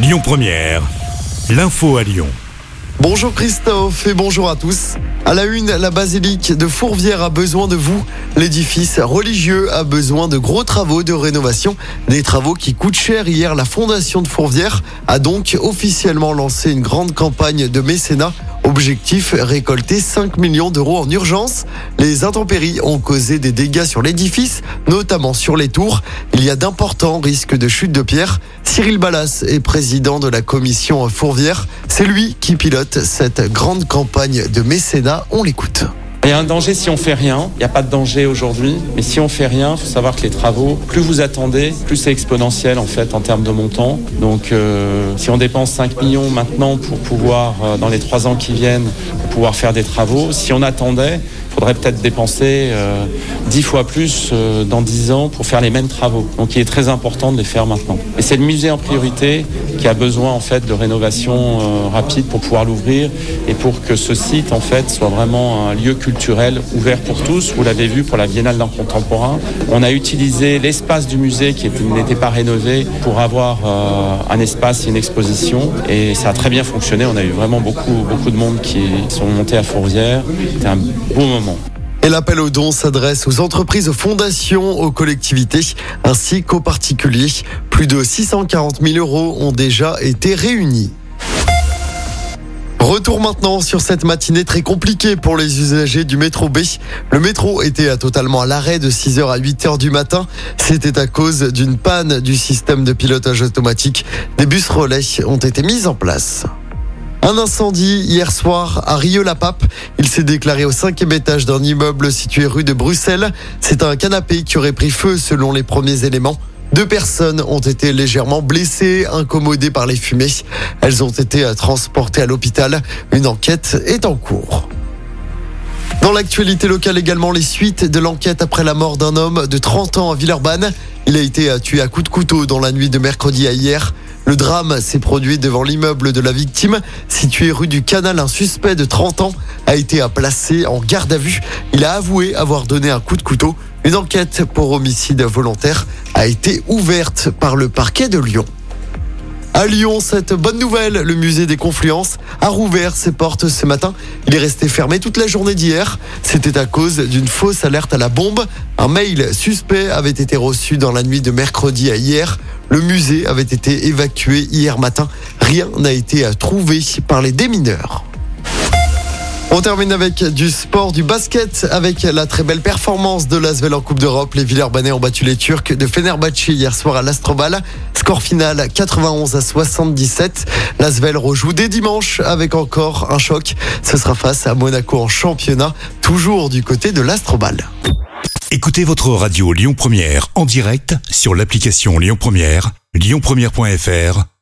Lyon Première, l'info à Lyon. Bonjour Christophe et bonjour à tous. À la une, la basilique de Fourvière a besoin de vous. L'édifice religieux a besoin de gros travaux de rénovation. Des travaux qui coûtent cher. Hier, la fondation de Fourvière a donc officiellement lancé une grande campagne de mécénat Objectif, récolter 5 millions d'euros en urgence. Les intempéries ont causé des dégâts sur l'édifice, notamment sur les tours. Il y a d'importants risques de chute de pierre. Cyril Ballas est président de la commission Fourvière. C'est lui qui pilote cette grande campagne de mécénat. On l'écoute. Il y a un danger si on fait rien. Il n'y a pas de danger aujourd'hui. Mais si on fait rien, il faut savoir que les travaux, plus vous attendez, plus c'est exponentiel en fait en termes de montant. Donc euh, si on dépense 5 millions maintenant pour pouvoir, euh, dans les 3 ans qui viennent, pouvoir faire des travaux, si on attendait, faudrait peut-être dépenser euh, 10 fois plus euh, dans 10 ans pour faire les mêmes travaux. Donc il est très important de les faire maintenant. Et c'est le musée en priorité qui a besoin en fait de rénovation euh, rapide pour pouvoir l'ouvrir et pour que ce site en fait soit vraiment un lieu culturel ouvert pour tous. Vous l'avez vu pour la Biennale d'art contemporain. On a utilisé l'espace du musée qui était- n'était pas rénové pour avoir euh, un espace et une exposition et ça a très bien fonctionné. On a eu vraiment beaucoup beaucoup de monde qui sont montés à Fourvière. C'était un beau moment. Et l'appel aux dons s'adresse aux entreprises, aux fondations, aux collectivités ainsi qu'aux particuliers. Plus de 640 000 euros ont déjà été réunis. Retour maintenant sur cette matinée très compliquée pour les usagers du métro B. Le métro était totalement à l'arrêt de 6h à 8h du matin. C'était à cause d'une panne du système de pilotage automatique. Des bus relais ont été mis en place. Un incendie hier soir à Rieux-la-Pape. Il s'est déclaré au cinquième étage d'un immeuble situé rue de Bruxelles. C'est un canapé qui aurait pris feu selon les premiers éléments. Deux personnes ont été légèrement blessées, incommodées par les fumées. Elles ont été transportées à l'hôpital. Une enquête est en cours. Dans l'actualité locale également, les suites de l'enquête après la mort d'un homme de 30 ans à Villeurbanne. Il a été tué à coups de couteau dans la nuit de mercredi à hier. Le drame s'est produit devant l'immeuble de la victime, situé rue du Canal. Un suspect de 30 ans a été placé en garde à vue. Il a avoué avoir donné un coup de couteau. Une enquête pour homicide volontaire a été ouverte par le parquet de Lyon. À Lyon, cette bonne nouvelle, le musée des Confluences a rouvert ses portes ce matin. Il est resté fermé toute la journée d'hier. C'était à cause d'une fausse alerte à la bombe. Un mail suspect avait été reçu dans la nuit de mercredi à hier. Le musée avait été évacué hier matin. Rien n'a été trouvé par les démineurs. On termine avec du sport, du basket, avec la très belle performance de l'Asvel en Coupe d'Europe. Les Villeurbanais ont battu les Turcs de Fenerbahçe hier soir à l'Astrobal. Score final 91 à 77. L'Asvel rejoue dès dimanche avec encore un choc. Ce sera face à Monaco en championnat, toujours du côté de l'Astrobal. Écoutez votre radio Lyon Première en direct sur l'application Lyon Première, lyonpremière.fr